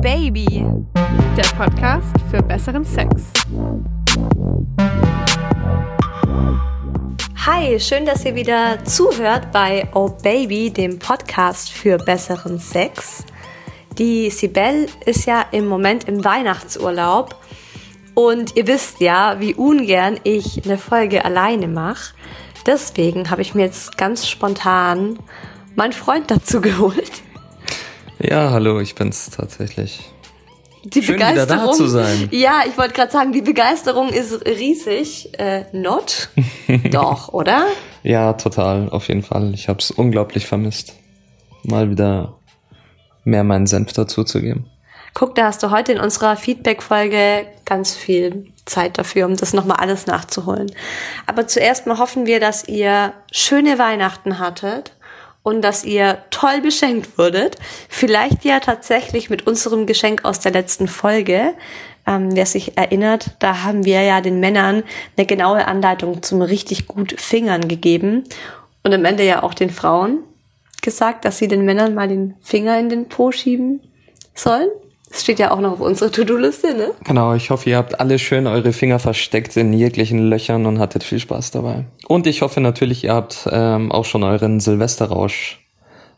Baby, der Podcast für besseren Sex. Hi, schön, dass ihr wieder zuhört bei Oh Baby, dem Podcast für besseren Sex. Die Sibel ist ja im Moment im Weihnachtsurlaub und ihr wisst ja, wie ungern ich eine Folge alleine mache. Deswegen habe ich mir jetzt ganz spontan meinen Freund dazu geholt. Ja, hallo, ich bin's tatsächlich. Die Schön, Begeisterung. wieder da zu sein. Ja, ich wollte gerade sagen, die Begeisterung ist riesig. Äh, not? Doch, oder? Ja, total, auf jeden Fall. Ich habe es unglaublich vermisst, mal wieder mehr meinen Senf dazu zu geben. Guck, da hast du heute in unserer Feedback-Folge ganz viel Zeit dafür, um das nochmal alles nachzuholen. Aber zuerst mal hoffen wir, dass ihr schöne Weihnachten hattet und dass ihr toll beschenkt wurdet. Vielleicht ja tatsächlich mit unserem Geschenk aus der letzten Folge. Ähm, wer sich erinnert, da haben wir ja den Männern eine genaue Anleitung zum richtig gut Fingern gegeben und am Ende ja auch den Frauen gesagt, dass sie den Männern mal den Finger in den Po schieben sollen. Das steht ja auch noch auf unserer To-Do-Liste, ne? Genau, ich hoffe, ihr habt alle schön eure Finger versteckt in jeglichen Löchern und hattet viel Spaß dabei. Und ich hoffe natürlich, ihr habt ähm, auch schon euren Silvesterrausch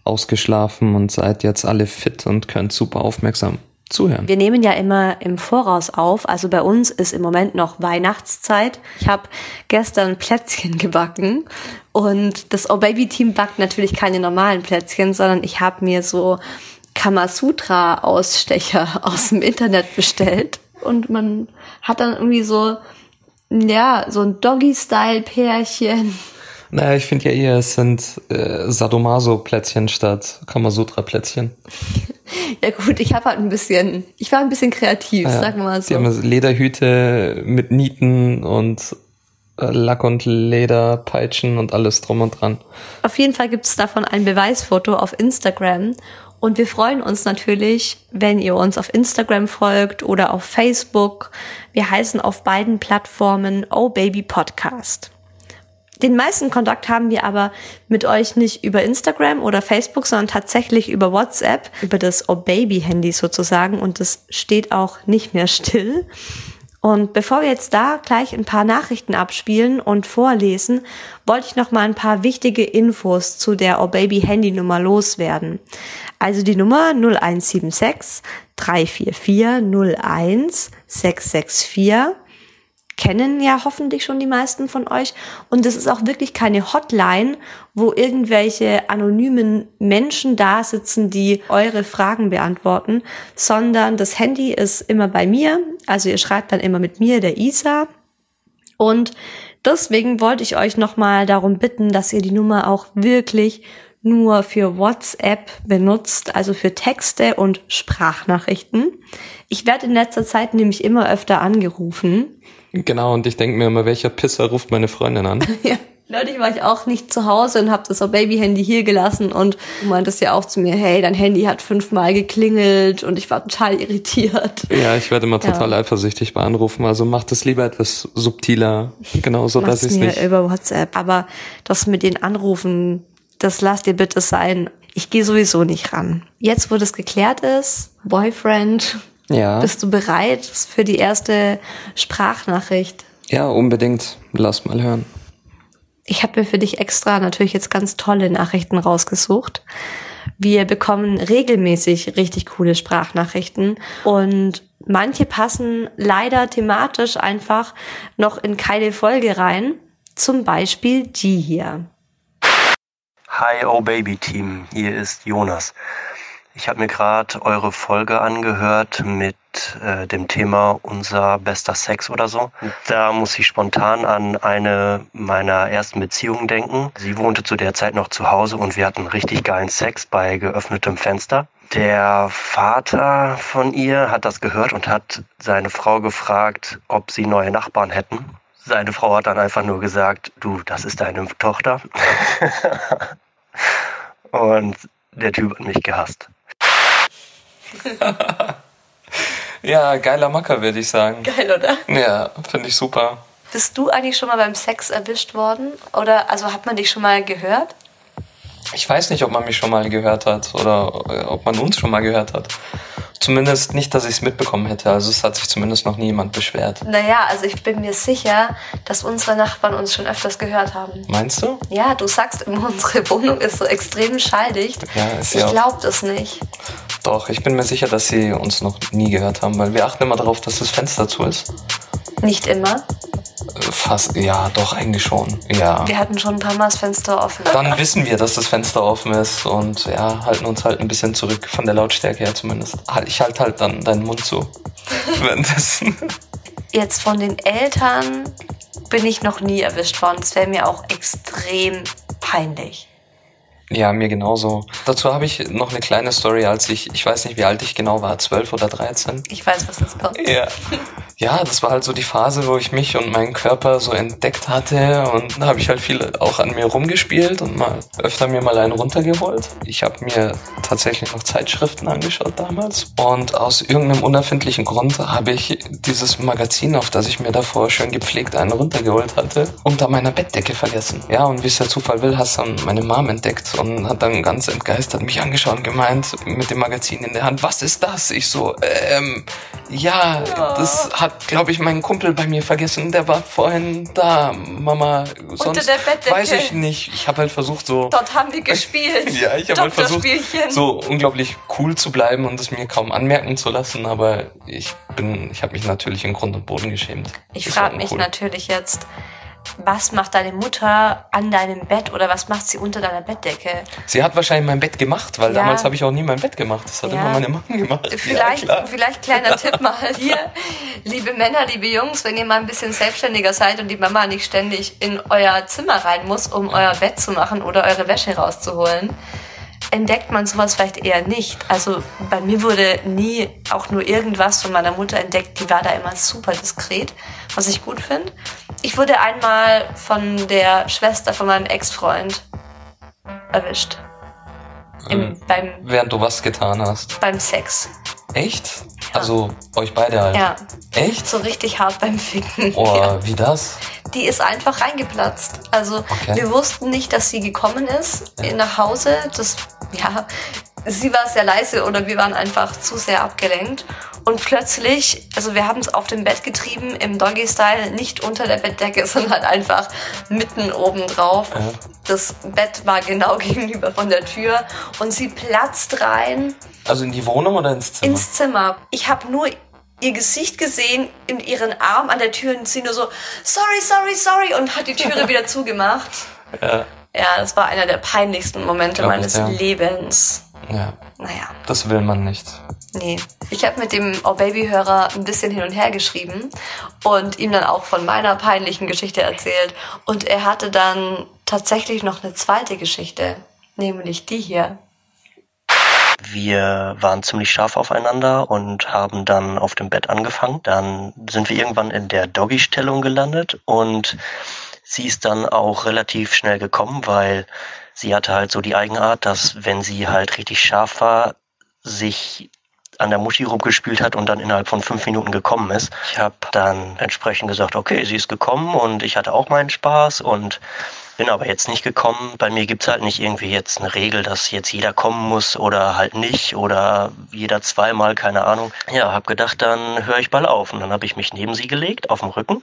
ausgeschlafen und seid jetzt alle fit und könnt super aufmerksam zuhören. Wir nehmen ja immer im Voraus auf. Also bei uns ist im Moment noch Weihnachtszeit. Ich habe gestern Plätzchen gebacken und das Oh Baby Team backt natürlich keine normalen Plätzchen, sondern ich habe mir so Kamasutra-Ausstecher aus dem Internet bestellt. Und man hat dann irgendwie so, ja, so ein Doggy-Style-Pärchen. Naja, ich finde ja eher, es sind äh, Sadomaso-Plätzchen statt Kamasutra-Plätzchen. ja gut, ich habe halt ein bisschen, ich war ein bisschen kreativ, ja, sagen wir mal so. Die haben Lederhüte mit Nieten und äh, Lack- und Lederpeitschen und alles drum und dran. Auf jeden Fall gibt es davon ein Beweisfoto auf Instagram und wir freuen uns natürlich, wenn ihr uns auf Instagram folgt oder auf Facebook. Wir heißen auf beiden Plattformen Oh Baby Podcast. Den meisten Kontakt haben wir aber mit euch nicht über Instagram oder Facebook, sondern tatsächlich über WhatsApp, über das Oh Baby Handy sozusagen und das steht auch nicht mehr still. Und bevor wir jetzt da gleich ein paar Nachrichten abspielen und vorlesen, wollte ich noch mal ein paar wichtige Infos zu der Oh Baby Handynummer loswerden. Also die Nummer 0176 344 01 664 kennen ja hoffentlich schon die meisten von euch. Und es ist auch wirklich keine Hotline, wo irgendwelche anonymen Menschen da sitzen, die eure Fragen beantworten, sondern das Handy ist immer bei mir. Also ihr schreibt dann immer mit mir, der Isa. Und deswegen wollte ich euch nochmal darum bitten, dass ihr die Nummer auch wirklich nur für WhatsApp benutzt, also für Texte und Sprachnachrichten. Ich werde in letzter Zeit nämlich immer öfter angerufen. Genau, und ich denke mir immer, welcher Pisser ruft meine Freundin an? ja. Neulich war ich auch nicht zu Hause und habe das Baby-Handy hier gelassen und du meintest ja auch zu mir, hey, dein Handy hat fünfmal geklingelt und ich war total irritiert. Ja, ich werde immer total ja. eifersüchtig bei Anrufen, also mach das lieber etwas subtiler, genau so, dass ich es nicht... über WhatsApp, aber das mit den Anrufen, das lasst ihr bitte sein. Ich gehe sowieso nicht ran. Jetzt, wo das geklärt ist, Boyfriend, ja. bist du bereit für die erste Sprachnachricht? Ja, unbedingt. Lass mal hören. Ich habe mir für dich extra natürlich jetzt ganz tolle Nachrichten rausgesucht. Wir bekommen regelmäßig richtig coole Sprachnachrichten und manche passen leider thematisch einfach noch in keine Folge rein. Zum Beispiel die hier. Hi, oh Baby Team, hier ist Jonas. Ich habe mir gerade eure Folge angehört mit äh, dem Thema unser bester Sex oder so. Da muss ich spontan an eine meiner ersten Beziehungen denken. Sie wohnte zu der Zeit noch zu Hause und wir hatten richtig geilen Sex bei geöffnetem Fenster. Der Vater von ihr hat das gehört und hat seine Frau gefragt, ob sie neue Nachbarn hätten. Seine Frau hat dann einfach nur gesagt, du, das ist deine Tochter. und der Typ hat mich gehasst. ja, geiler Macker, würde ich sagen. Geil, oder? Ja, finde ich super. Bist du eigentlich schon mal beim Sex erwischt worden? Oder also hat man dich schon mal gehört? Ich weiß nicht, ob man mich schon mal gehört hat oder äh, ob man uns schon mal gehört hat. Zumindest nicht, dass ich es mitbekommen hätte. Also es hat sich zumindest noch nie jemand beschwert. Naja, also ich bin mir sicher, dass unsere Nachbarn uns schon öfters gehört haben. Meinst du? Ja, du sagst immer, unsere Wohnung ist so extrem schalldicht. Ja, ist ich ja glaube das nicht. Doch, ich bin mir sicher, dass sie uns noch nie gehört haben, weil wir achten immer darauf, dass das Fenster zu ist. Nicht immer. Fast, ja, doch, eigentlich schon. Ja. Wir hatten schon ein paar Mal das Fenster offen. Dann wissen wir, dass das Fenster offen ist und ja, halten uns halt ein bisschen zurück von der Lautstärke her zumindest. Halt- Ich halte halt dann deinen Mund zu. Währenddessen. Jetzt von den Eltern bin ich noch nie erwischt worden. Das wäre mir auch extrem peinlich. Ja, mir genauso. Dazu habe ich noch eine kleine Story, als ich, ich weiß nicht, wie alt ich genau war, 12 oder 13. Ich weiß, was jetzt kommt. Ja. Ja, das war halt so die Phase, wo ich mich und meinen Körper so entdeckt hatte und da habe ich halt viel auch an mir rumgespielt und mal öfter mir mal einen runtergeholt. Ich habe mir tatsächlich noch Zeitschriften angeschaut damals und aus irgendeinem unerfindlichen Grund habe ich dieses Magazin, auf das ich mir davor schön gepflegt einen runtergeholt hatte, unter meiner Bettdecke vergessen. Ja, und wie es der Zufall will, hast dann meine Mom entdeckt und hat dann ganz entgeistert mich angeschaut und gemeint mit dem Magazin in der Hand, was ist das? Ich so, ähm, ja, das hat, glaube ich, mein Kumpel bei mir vergessen. Der war vorhin da, Mama. Sonst der Bettdecke. weiß ich nicht. Ich habe halt versucht, so. Dort haben wir gespielt. Ja, ich habe halt versucht, so unglaublich cool zu bleiben und es mir kaum anmerken zu lassen, aber ich bin, ich habe mich natürlich in Grund und Boden geschämt. Ich frage mich uncool. natürlich jetzt, was macht deine Mutter an deinem Bett oder was macht sie unter deiner Bettdecke? Sie hat wahrscheinlich mein Bett gemacht, weil Ja. damals habe ich auch nie mein Bett gemacht. Das hat Ja. immer meine Mama gemacht. Vielleicht, Ja, vielleicht kleiner Tipp mal hier. Liebe Männer, liebe Jungs, wenn ihr mal ein bisschen selbstständiger seid und die Mama nicht ständig in euer Zimmer rein muss, um euer Bett zu machen oder eure Wäsche rauszuholen, entdeckt man sowas vielleicht eher nicht. Also bei mir wurde nie auch nur irgendwas von meiner Mutter entdeckt. Die war da immer super diskret, was ich gut finde. Ich wurde einmal von der Schwester von meinem Ex-Freund erwischt. Im, Ähm, beim, Während du was getan hast. beim Sex. Echt? Also euch beide halt. Ja. Echt? So richtig hart beim Ficken. Oh, Ja. wie das? Die ist einfach reingeplatzt. Also Okay. wir wussten nicht, dass sie gekommen ist nach Hause. Das, ja, sie war sehr leise oder wir waren einfach zu sehr abgelenkt. Und plötzlich, also wir haben es auf dem Bett getrieben, im Doggy-Style, nicht unter der Bettdecke, sondern halt einfach mitten oben drauf. Ja. Das Bett war genau gegenüber von der Tür und sie platzt rein Also in die Wohnung oder ins Zimmer? Ins Zimmer. Ich habe nur ihr Gesicht gesehen in ihren Arm an der Tür und sie nur so, sorry, sorry, sorry und hat die Türe wieder zugemacht. ja. Ja, das war einer der peinlichsten Momente Glaub ich, meines ja. Lebens. ja. Naja, Das will man nicht. nee. Ich habe mit dem Oh Baby-Hörer ein bisschen hin und her geschrieben und ihm dann auch von meiner peinlichen Geschichte erzählt. Und er hatte dann tatsächlich noch eine zweite Geschichte, nämlich die hier. Wir waren ziemlich scharf aufeinander und haben dann auf dem Bett angefangen. Dann sind wir irgendwann in der Doggy-Stellung gelandet und sie ist dann auch relativ schnell gekommen, weil sie hatte halt so die Eigenart, dass wenn sie halt richtig scharf war, sich an der Muschi rumgespielt hat und dann innerhalb von fünf Minuten gekommen ist. Ich habe dann entsprechend gesagt, okay, sie ist gekommen und ich hatte auch meinen Spaß und bin aber jetzt nicht gekommen. Bei mir gibt's halt nicht irgendwie jetzt eine Regel, dass jetzt jeder kommen muss oder halt nicht oder jeder zweimal, keine Ahnung. Ja, habe gedacht, dann höre ich bald auf. Und dann habe ich mich neben sie gelegt, auf dem Rücken.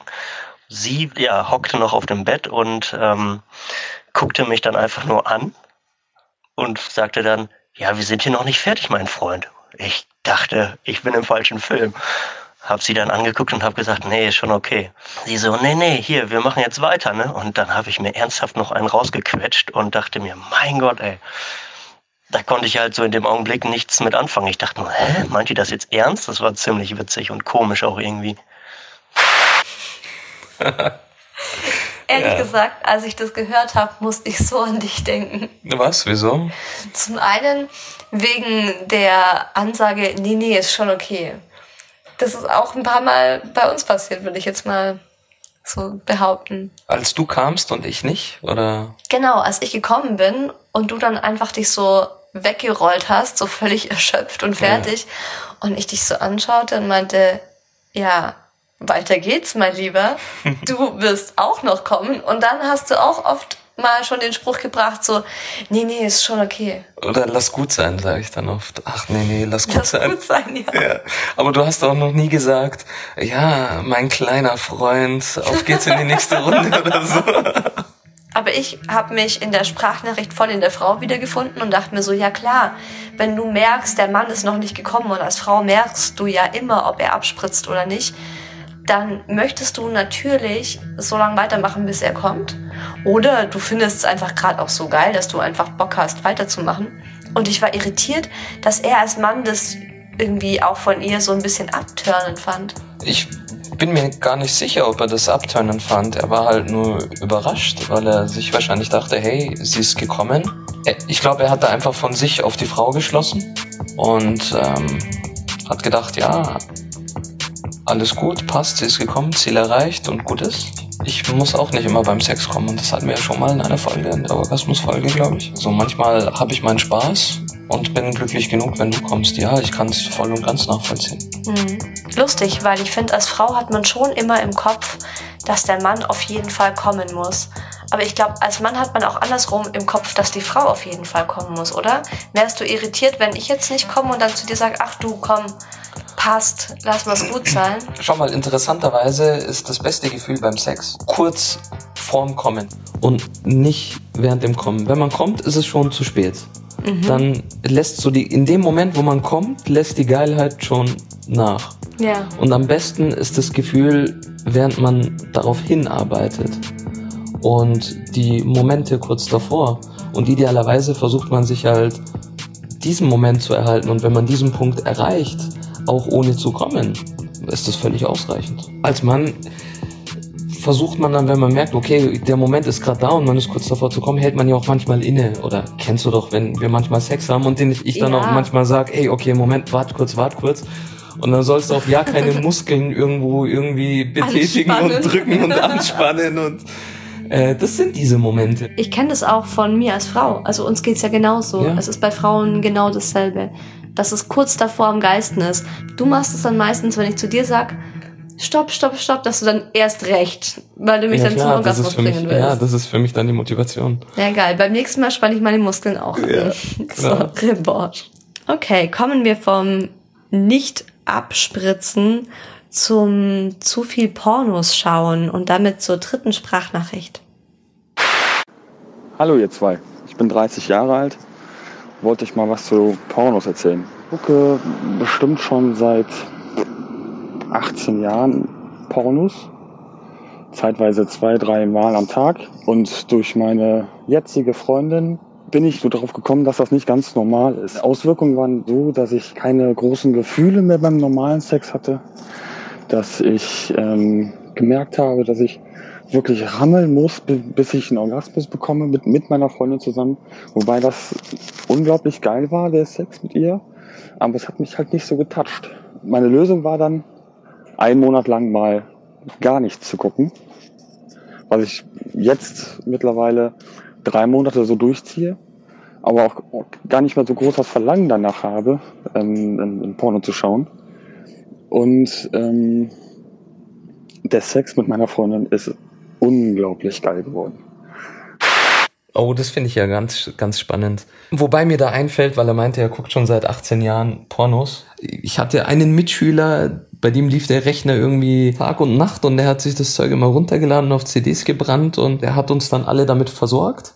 Sie ja, hockte noch auf dem Bett und ähm, guckte mich dann einfach nur an und sagte dann, ja, wir sind hier noch nicht fertig, mein Freund. Ich dachte, ich bin im falschen Film. Hab sie dann angeguckt und hab gesagt, nee, ist schon okay. Sie so, nee, nee, hier, wir machen jetzt weiter, ne? Und dann habe ich mir ernsthaft noch einen rausgequetscht und dachte mir, mein Gott, ey. Da konnte ich halt so in dem Augenblick nichts mit anfangen. Ich dachte nur, hä, meint ihr das jetzt ernst? Das war ziemlich witzig und komisch auch irgendwie. Ehrlich Ja. gesagt, als ich das gehört habe, musste ich so an dich denken. Was? Wieso? Zum einen wegen der Ansage, nee, nee, ist schon okay. Das ist auch ein paar Mal bei uns passiert, würde ich jetzt mal so behaupten. Als du kamst und ich nicht? Oder? Genau, als ich gekommen bin und du dann einfach dich so weggerollt hast, so völlig erschöpft und fertig, und ich dich so anschaute und meinte, ja, weiter geht's, mein Lieber. Du wirst auch noch kommen. Und dann hast du auch oft mal schon den Spruch gebracht, so, nee, nee, ist schon okay. Oder lass gut sein, sage ich dann oft. Ach nee, nee, lass gut Lass sein. gut sein, ja. Ja. Aber du hast auch noch nie gesagt, ja, mein kleiner Freund, auf geht's in die nächste Runde oder so. Aber ich habe mich in der Sprachnachricht voll in der Frau wiedergefunden und dachte mir so, ja klar, wenn du merkst, der Mann ist noch nicht gekommen und als Frau merkst du ja immer, ob er abspritzt oder nicht, dann möchtest du natürlich so lange weitermachen, bis er kommt. Oder du findest es einfach gerade auch so geil, dass du einfach Bock hast, weiterzumachen. Und ich war irritiert, dass er als Mann das irgendwie auch von ihr so ein bisschen abturnend fand. Ich bin mir gar nicht sicher, ob er das abturnen fand. Er war halt nur überrascht, weil er sich wahrscheinlich dachte, hey, sie ist gekommen. Ich glaube, er hat da einfach von sich auf die Frau geschlossen und ähm, hat gedacht, ja, alles gut, passt, sie ist gekommen, Ziel erreicht und gut ist. Ich muss auch nicht immer beim Sex kommen und das hatten wir ja schon mal in einer Folge, in der Orgasmusfolge, glaube ich. So manchmal habe ich meinen Spaß und bin glücklich genug, wenn du kommst. Ja, ich kann es voll und ganz nachvollziehen. Mhm. Lustig, weil ich finde, als Frau hat man schon immer im Kopf, dass der Mann auf jeden Fall kommen muss. Aber ich glaube, als Mann hat man auch andersrum im Kopf, dass die Frau auf jeden Fall kommen muss, oder? Wärst du irritiert, wenn ich jetzt nicht komme und dann zu dir sage, ach du, komm, passt, lass mal's gut sein? Schau mal, interessanterweise ist das beste Gefühl beim Sex kurz vorm Kommen und nicht während dem Kommen. Wenn man kommt, ist es schon zu spät. Dann lässt so die, in dem Moment, wo man kommt, lässt die Geilheit schon nach. Ja. Und am besten ist das Gefühl, während man darauf hinarbeitet. Und die Momente kurz davor. Und idealerweise versucht man sich halt diesen Moment zu erhalten. Und wenn man diesen Punkt erreicht, auch ohne zu kommen, ist das völlig ausreichend. Als Mann versucht man dann, wenn man merkt, okay, der Moment ist gerade da und man ist kurz davor zu kommen, hält man ja auch manchmal inne. Oder kennst du doch, wenn wir manchmal Sex haben und den ich, ich dann Ja. auch manchmal sage, ey, okay, Moment, wart kurz, wart kurz. Und dann sollst du auch ja keine Muskeln irgendwo irgendwie betätigen Anspannen. und drücken und anspannen und äh, das sind diese Momente. Ich kenne das auch von mir als Frau. Also uns geht's ja genauso. Ja. Es ist bei Frauen genau dasselbe. Dass es kurz davor am Geisten ist. Du machst es dann meistens, wenn ich zu dir sag, stopp, stopp, stopp, dass du dann erst recht, weil du mich dann zum das Orgasmus für mich, bringen willst. ja, das ist für mich dann die Motivation. Ja, geil. Beim nächsten Mal spanne ich meine Muskeln auch an. Ja, so, klar. Revanche. Okay, kommen wir vom Nicht-Abspritzen zum zu viel Pornos schauen und damit zur dritten Sprachnachricht. Hallo ihr zwei, ich bin 30 Jahre alt, wollte ich mal was zu Pornos erzählen. Ich gucke bestimmt schon seit 18 Jahren Pornos, zeitweise zwei, drei Mal am Tag. Und durch meine jetzige Freundin bin ich so darauf gekommen, dass das nicht ganz normal ist. Auswirkungen waren so, dass ich keine großen Gefühle mehr beim normalen Sex hatte, dass ich ähm, gemerkt habe, dass ich wirklich rammeln muss, bi- bis ich einen Orgasmus bekomme mit, mit meiner Freundin zusammen. Wobei das unglaublich geil war, der Sex mit ihr. Aber es hat mich halt nicht so getoucht. Meine Lösung war dann, einen Monat lang mal gar nichts zu gucken. Was ich jetzt mittlerweile drei Monate so durchziehe. Aber auch auch gar nicht mehr so groß das Verlangen danach habe, ähm, in, in Porno zu schauen. Und ähm, der Sex mit meiner Freundin ist unglaublich geil geworden. Oh, das finde ich ja ganz, ganz spannend. Wobei mir da einfällt, weil er meinte, er guckt schon seit 18 Jahren Pornos. Ich hatte einen Mitschüler, bei dem lief der Rechner irgendwie Tag und Nacht und der hat sich das Zeug immer runtergeladen und auf CDs gebrannt und er hat uns dann alle damit versorgt.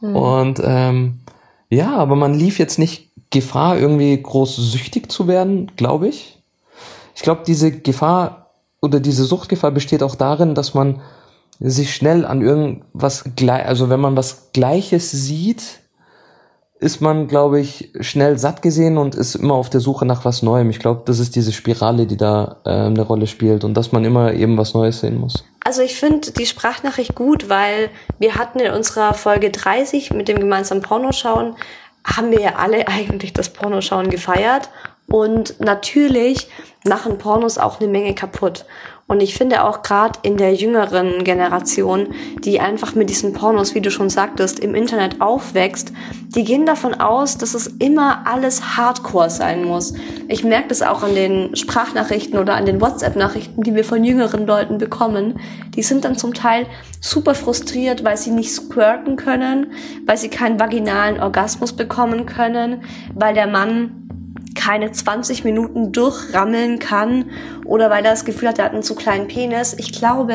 Und ähm, ja, aber man lief jetzt nicht Gefahr, irgendwie groß süchtig zu werden, glaube ich. Ich glaube, diese Gefahr oder diese Suchtgefahr besteht auch darin, dass man sich schnell an irgendwas gleich, also wenn man was Gleiches sieht, ist man, glaube ich, schnell satt gesehen und ist immer auf der Suche nach was Neuem. Ich glaube, das ist diese Spirale, die da äh, eine Rolle spielt und dass man immer eben was Neues sehen muss. Also ich finde die Sprachnachricht gut, weil wir hatten in unserer Folge 30 mit dem gemeinsamen Pornoschauen, haben wir ja alle eigentlich das Pornoschauen gefeiert Und natürlich machen Pornos auch eine Menge kaputt. Und ich finde auch gerade in der jüngeren Generation, die einfach mit diesen Pornos, wie du schon sagtest, im Internet aufwächst, die gehen davon aus, dass es immer alles Hardcore sein muss. Ich merke das auch an den Sprachnachrichten oder an den WhatsApp-Nachrichten, die wir von jüngeren Leuten bekommen. Die sind dann zum Teil super frustriert, weil sie nicht squirten können, weil sie keinen vaginalen Orgasmus bekommen können, weil der Mann keine 20 Minuten durchrammeln kann oder weil er das Gefühl hat, er hat einen zu kleinen Penis. Ich glaube,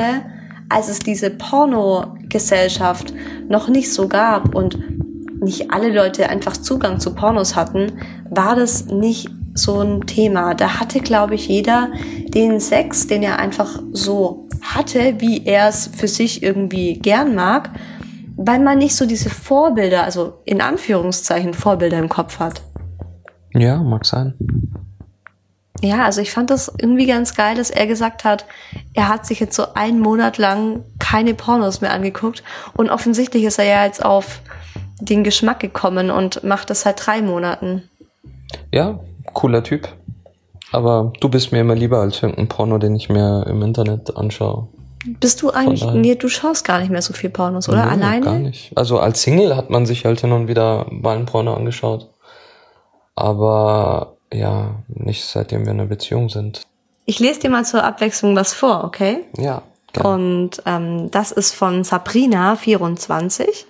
als es diese Porno-Gesellschaft noch nicht so gab und nicht alle Leute einfach Zugang zu Pornos hatten, war das nicht so ein Thema. Da hatte, glaube ich, jeder den Sex, den er einfach so hatte, wie er es für sich irgendwie gern mag, weil man nicht so diese Vorbilder, also in Anführungszeichen Vorbilder im Kopf hat. Ja, mag sein. Ja, also ich fand das irgendwie ganz geil, dass er gesagt hat, er hat sich jetzt so einen Monat lang keine Pornos mehr angeguckt und offensichtlich ist er ja jetzt auf den Geschmack gekommen und macht das seit drei Monaten. Ja, cooler Typ. Aber du bist mir immer lieber als irgendein Porno, den ich mir im Internet anschaue. Bist du eigentlich, nee, du schaust gar nicht mehr so viel Pornos, oder? Nee, Alleine? Gar nicht. Also als Single hat man sich halt hin und wieder mal ein Porno angeschaut. Aber ja, nicht seitdem wir in einer Beziehung sind. Ich lese dir mal zur Abwechslung was vor, okay? Ja. Gerne. Und ähm, das ist von Sabrina24.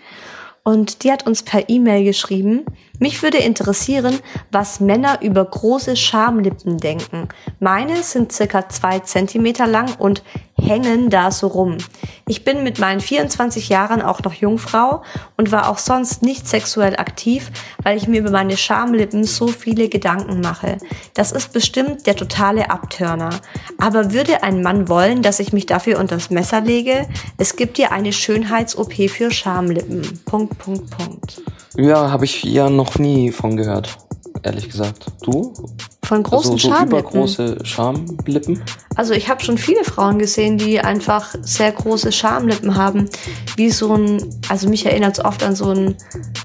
Und die hat uns per E-Mail geschrieben, mich würde interessieren, was Männer über große Schamlippen denken. Meine sind circa zwei Zentimeter lang und hängen da so rum. Ich bin mit meinen 24 Jahren auch noch Jungfrau und war auch sonst nicht sexuell aktiv, weil ich mir über meine Schamlippen so viele Gedanken mache. Das ist bestimmt der totale Abtörner. Aber würde ein Mann wollen, dass ich mich dafür unters Messer lege? Es gibt ja eine Schönheits-OP für Schamlippen. Punkt, Punkt, Punkt. Ja, habe ich ja noch nie von gehört, ehrlich gesagt. Du? Von großen also, so Schamlippen? übergroße Schamlippen? Also ich habe schon viele Frauen gesehen, die einfach sehr große Schamlippen haben. Wie so ein, also mich erinnert es oft an so einen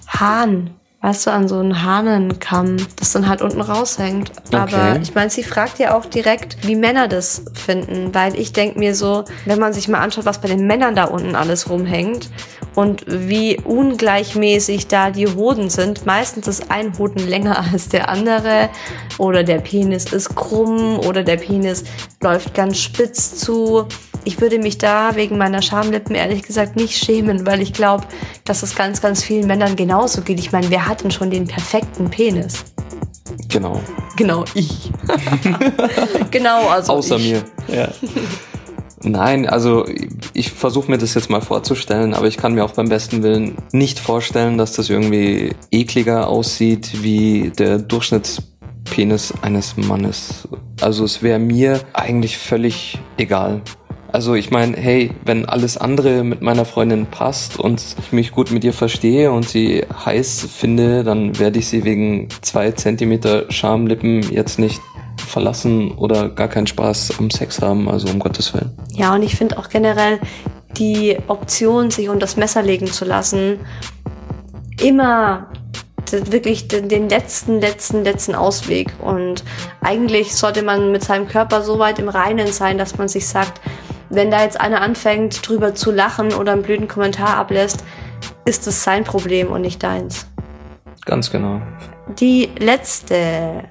Hahn. Weißt du, an so einen Hahnenkamm, das dann halt unten raushängt. Aber Okay. ich meine, sie fragt ja auch direkt, wie Männer das finden. Weil ich denk mir so, wenn man sich mal anschaut, was bei den Männern da unten alles rumhängt und wie ungleichmäßig da die Hoden sind. Meistens ist ein Hoden länger als der andere oder der Penis ist krumm oder der Penis läuft ganz spitz zu. Ich würde mich da wegen meiner Schamlippen ehrlich gesagt nicht schämen, weil ich glaube, dass es ganz, ganz vielen Männern genauso geht. Ich meine, wer hat denn schon den perfekten Penis? Genau. Genau, ich. genau, also Außer ich. mir. Ja. Nein, also ich versuche mir das jetzt mal vorzustellen, aber ich kann mir auch beim besten Willen nicht vorstellen, dass das irgendwie ekliger aussieht wie der Durchschnittspenis eines Mannes. Also es wäre mir eigentlich völlig egal. Also ich meine, hey, wenn alles andere mit meiner Freundin passt und ich mich gut mit ihr verstehe und sie heiß finde, dann werde ich sie wegen zwei Zentimeter Schamlippen jetzt nicht verlassen oder gar keinen Spaß am Sex haben, also um Gottes Willen. Ja, und ich finde auch generell die Option, sich unter das Messer legen zu lassen, immer wirklich den, den letzten, letzten, letzten Ausweg. Und eigentlich sollte man mit seinem Körper so weit im Reinen sein, dass man sich sagt, wenn da jetzt einer anfängt, drüber zu lachen oder einen blöden Kommentar ablässt, ist es sein Problem und nicht deins. Ganz genau. Die letzte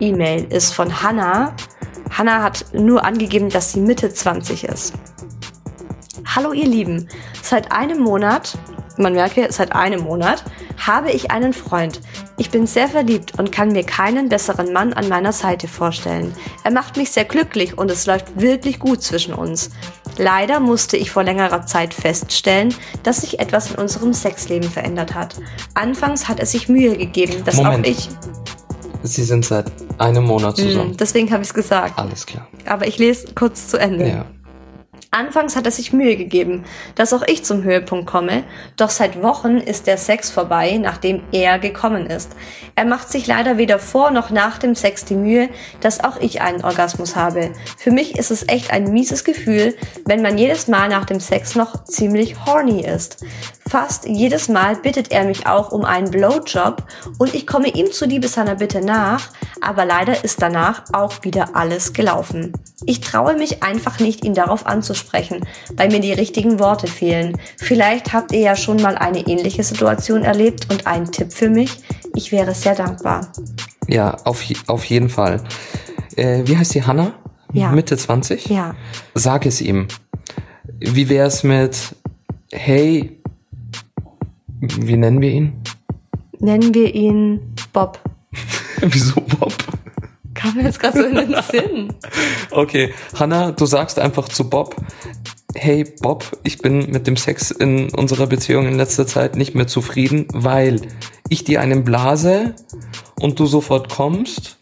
E-Mail ist von Hannah. Hannah hat nur angegeben, dass sie Mitte 20 ist. Hallo ihr Lieben, seit einem Monat, man merke, seit einem Monat, habe ich einen Freund. Ich bin sehr verliebt und kann mir keinen besseren Mann an meiner Seite vorstellen. Er macht mich sehr glücklich und es läuft wirklich gut zwischen uns. Leider musste ich vor längerer Zeit feststellen, dass sich etwas in unserem Sexleben verändert hat. Anfangs hat er sich Mühe gegeben, dass Moment. auch ich... Sie sind seit einem Monat zusammen. Mm, Deswegen habe ich es gesagt. Alles klar. Aber ich lese kurz zu Ende. Ja. Anfangs hat er sich Mühe gegeben, dass auch ich zum Höhepunkt komme, doch seit Wochen ist der Sex vorbei, nachdem er gekommen ist. Er macht sich leider weder vor noch nach dem Sex die Mühe, dass auch ich einen Orgasmus habe. Für mich ist es echt ein mieses Gefühl, wenn man jedes Mal nach dem Sex noch ziemlich horny ist. Fast jedes Mal bittet er mich auch um einen Blowjob und ich komme ihm zuliebe seiner Bitte nach, aber leider ist danach auch wieder alles gelaufen. Ich traue mich einfach nicht, ihn darauf anzusprechen, weil mir die richtigen Worte fehlen. Vielleicht habt ihr ja schon mal eine ähnliche Situation erlebt und einen Tipp für mich. Ich wäre sehr dankbar. Ja, auf, auf jeden Fall. Äh, wie heißt die Hanna? Ja. Mitte 20? Ja. Sag es ihm. Wie wär's mit, hey, wie nennen wir ihn? Nennen wir ihn Bob. Wieso Bob? Kam mir jetzt gerade so in den Sinn. Okay, Hanna, du sagst einfach zu Bob, hey Bob, ich bin mit dem Sex in unserer Beziehung in letzter Zeit nicht mehr zufrieden, weil ich dir einen blase und du sofort kommst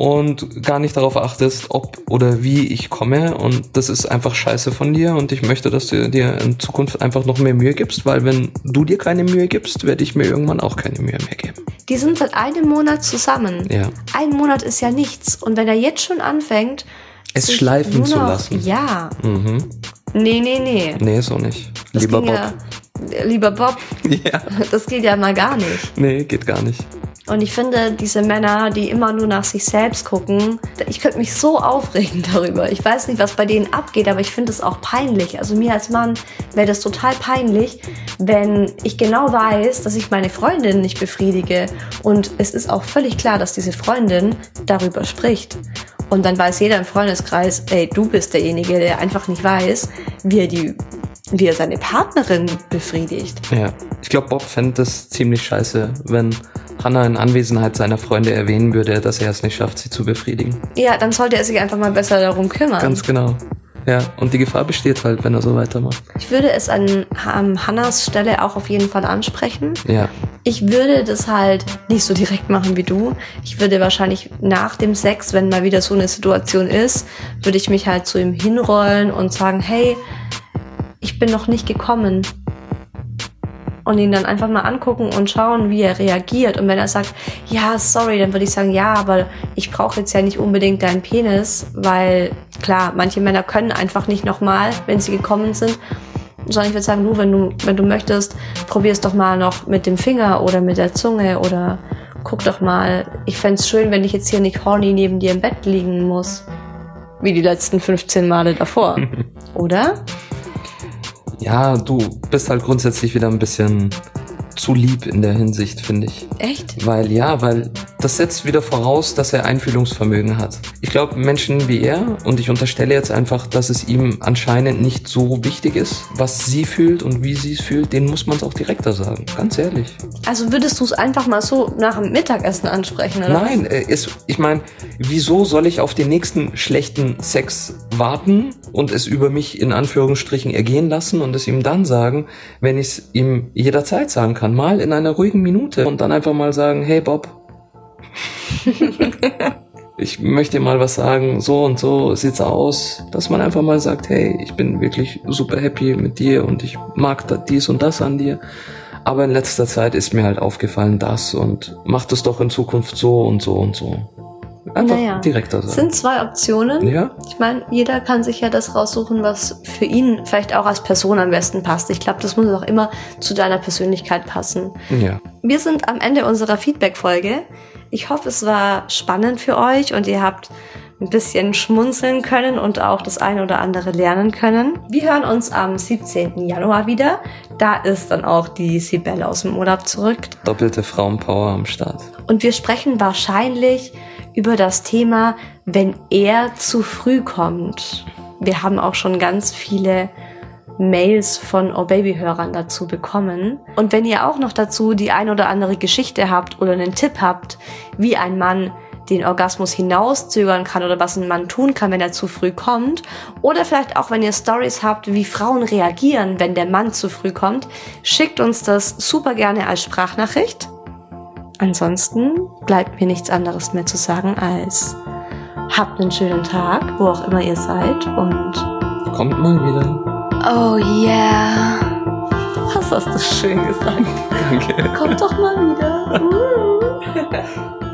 und gar nicht darauf achtest, ob oder wie ich komme und das ist einfach scheiße von dir und ich möchte, dass du dir in Zukunft einfach noch mehr Mühe gibst, weil wenn du dir keine Mühe gibst, werde ich mir irgendwann auch keine Mühe mehr geben. Die sind seit einem Monat zusammen. Ja. Ein Monat ist ja nichts. Und wenn er jetzt schon anfängt, Es schleifen nur zu noch- lassen. Ja. Mhm. Nee, nee, nee. Nee, so nicht. Das Lieber Bob. Ja, lieber Bob, Ja. das geht ja mal gar nicht. Nee, geht gar nicht. Und ich finde, diese Männer, die immer nur nach sich selbst gucken, ich könnte mich so aufregen darüber. Ich weiß nicht, was bei denen abgeht, aber ich finde es auch peinlich. Also mir als Mann wäre das total peinlich, wenn ich genau weiß, dass ich meine Freundin nicht befriedige. Und es ist auch völlig klar, dass diese Freundin darüber spricht. Und dann weiß jeder im Freundeskreis, ey, du bist derjenige, der einfach nicht weiß, wie er die, wie er seine Partnerin befriedigt. Ja. Ich glaube, Bob fände das ziemlich scheiße, wenn Hannah in Anwesenheit seiner Freunde erwähnen würde, dass er es nicht schafft, sie zu befriedigen. Ja, dann sollte er sich einfach mal besser darum kümmern. Ganz genau. Ja, und die Gefahr besteht halt, wenn er so weitermacht. Ich würde es an, an Hannas Stelle auch auf jeden Fall ansprechen. Ja. Ich würde das halt nicht so direkt machen wie du. Ich würde wahrscheinlich nach dem Sex, wenn mal wieder so eine Situation ist, würde ich mich halt zu ihm hinrollen und sagen, hey, ich bin noch nicht gekommen. Und ihn dann einfach mal angucken und schauen, wie er reagiert. Und wenn er sagt, ja, sorry, dann würde ich sagen, ja, aber ich brauche jetzt ja nicht unbedingt deinen Penis, weil klar, manche Männer können einfach nicht nochmal, wenn sie gekommen sind. Sondern ich würde sagen, du, wenn du, wenn du möchtest, probier es doch mal noch mit dem Finger oder mit der Zunge oder guck doch mal. Ich fänd's schön, wenn ich jetzt hier nicht horny neben dir im Bett liegen muss. Wie die letzten 15 Male davor. oder? Ja, du bist halt grundsätzlich wieder ein bisschen zu lieb in der Hinsicht, finde ich. Echt? Weil ja, weil das setzt wieder voraus, dass er Einfühlungsvermögen hat. Ich glaube, Menschen wie er, und ich unterstelle jetzt einfach, dass es ihm anscheinend nicht so wichtig ist, was sie fühlt und wie sie es fühlt, denen muss man es auch direkter sagen. Ganz ehrlich. Also würdest du es einfach mal so nach dem Mittagessen ansprechen, oder? Nein, äh, ist, ich meine, wieso soll ich auf den nächsten schlechten Sex warten und es über mich in Anführungsstrichen ergehen lassen und es ihm dann sagen, wenn ich es ihm jederzeit sagen kann, mal in einer ruhigen Minute und dann einfach mal sagen, hey Bob, ich möchte mal was sagen, so und so sieht's aus, dass man einfach mal sagt, hey, ich bin wirklich super happy mit dir und ich mag dies und das an dir. Aber in letzter Zeit ist mir halt aufgefallen das und mach das doch in Zukunft so und so und so. Einfach Naja. direkter sagen. sind zwei Optionen. Ja, Ich meine, jeder kann sich ja das raussuchen, was für ihn vielleicht auch als Person am besten passt. Ich glaube, das muss auch immer zu deiner Persönlichkeit passen. ja. Wir sind am Ende unserer Feedback-Folge. Ich hoffe, es war spannend für euch und ihr habt ein bisschen schmunzeln können und auch das eine oder andere lernen können. Wir hören uns am 17. Januar wieder. Da ist dann auch die Sibelle aus dem Urlaub zurück. Doppelte Frauenpower am Start. Und wir sprechen wahrscheinlich über das Thema, wenn er zu früh kommt. Wir haben auch schon ganz viele Mails von Oh Baby Hörern dazu bekommen. Und wenn ihr auch noch dazu die ein oder andere Geschichte habt oder einen Tipp habt, wie ein Mann den Orgasmus hinauszögern kann oder was ein Mann tun kann, wenn er zu früh kommt. Oder vielleicht auch, wenn ihr Stories habt, wie Frauen reagieren, wenn der Mann zu früh kommt, schickt uns das super gerne als Sprachnachricht. Ansonsten bleibt mir nichts anderes mehr zu sagen als habt einen schönen Tag, wo auch immer ihr seid und Kommt mal wieder. oh yeah. Was hast du schön gesagt? Danke. Kommt doch mal wieder.